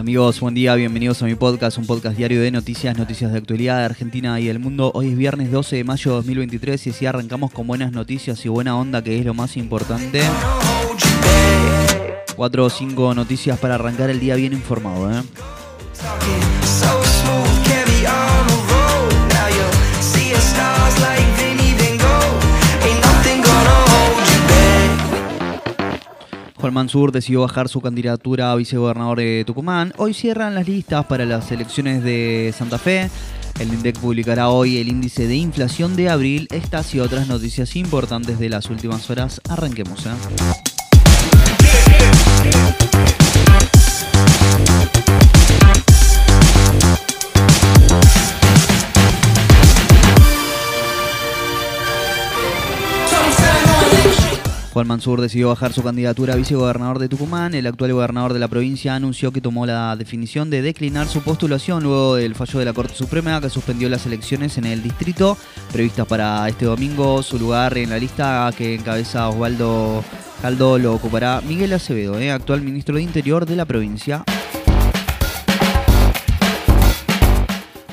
Amigos, buen día, bienvenidos a mi podcast, un podcast diario de noticias, noticias de actualidad de Argentina y del mundo. Hoy es viernes 12 de mayo de 2023 y así arrancamos con buenas noticias y buena onda, que es lo más importante. Cuatro o cinco noticias para arrancar el día bien informado, ¿eh? Juan Mansur decidió bajar su candidatura a vicegobernador de Tucumán. Hoy cierran las listas para las elecciones de Santa Fe. El INDEC publicará hoy el índice de inflación de abril. Estas y otras noticias importantes de las últimas horas. Arranquemos. ¿eh? Juan Mansur decidió bajar su candidatura a vicegobernador de Tucumán. El actual gobernador de la provincia anunció que tomó la definición de declinar su postulación luego del fallo de la Corte Suprema que suspendió las elecciones en el distrito previstas para este domingo. Su lugar en la lista que encabeza Osvaldo Caldo lo ocupará Miguel Acevedo, eh, actual ministro de Interior de la provincia.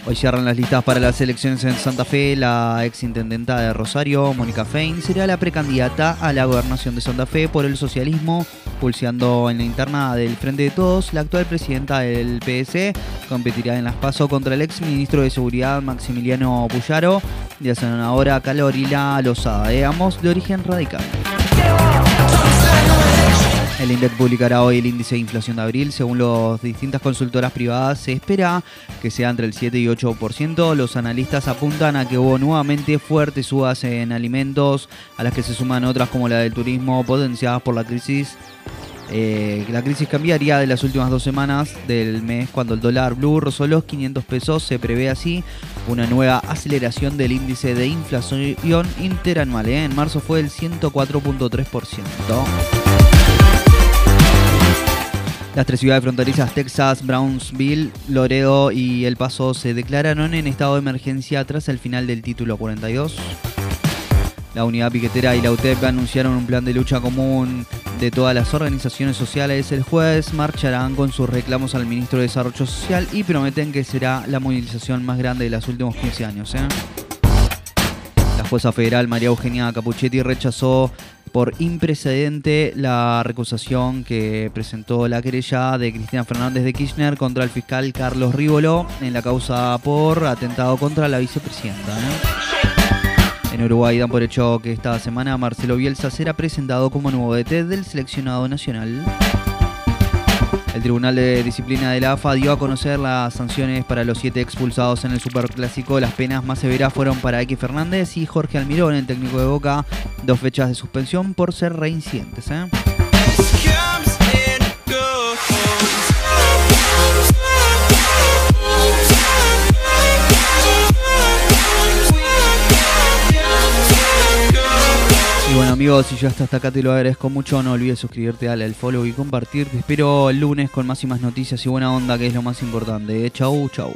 Hoy cierran las listas para las elecciones en Santa Fe. La ex intendenta de Rosario, Mónica Fein, será la precandidata a la gobernación de Santa Fe por el socialismo, pulseando en la interna del Frente de Todos. La actual presidenta del PS competirá en las PASO contra el ex ministro de Seguridad, Maximiliano Puyaro, y la senadora Calorila Lozada, eh, ambos de origen radical. El INDEC publicará hoy el índice de inflación de abril. Según las distintas consultoras privadas, se espera que sea entre el 7 y 8%. Los analistas apuntan a que hubo nuevamente fuertes subas en alimentos, a las que se suman otras como la del turismo, potenciadas por la crisis. Eh, la crisis cambiaría de las últimas dos semanas del mes cuando el dólar blue rozó los 500 pesos. Se prevé así una nueva aceleración del índice de inflación interanual. ¿eh? En marzo fue el 104.3%. Las tres ciudades fronterizas, Texas, Brownsville, Loredo y El Paso, se declararon en estado de emergencia tras el final del título 42. La unidad piquetera y la UTEP anunciaron un plan de lucha común de todas las organizaciones sociales. El jueves marcharán con sus reclamos al ministro de Desarrollo Social y prometen que será la movilización más grande de los últimos 15 años. ¿eh? La jueza federal María Eugenia Capuchetti rechazó por imprecedente la recusación que presentó la querella de Cristina Fernández de Kirchner contra el fiscal Carlos Rívolo en la causa por atentado contra la vicepresidenta. En Uruguay dan por hecho que esta semana Marcelo Bielsa será presentado como nuevo DT del seleccionado nacional. El Tribunal de Disciplina de la AFA dio a conocer las sanciones para los siete expulsados en el Superclásico. Las penas más severas fueron para X Fernández y Jorge Almirón, el técnico de Boca, dos fechas de suspensión por ser reincidentes. ¿eh? Amigos, si ya hasta acá te lo agradezco mucho, no olvides suscribirte, darle al follow y compartir. Te espero el lunes con más y más noticias y buena onda, que es lo más importante. Chau, chau.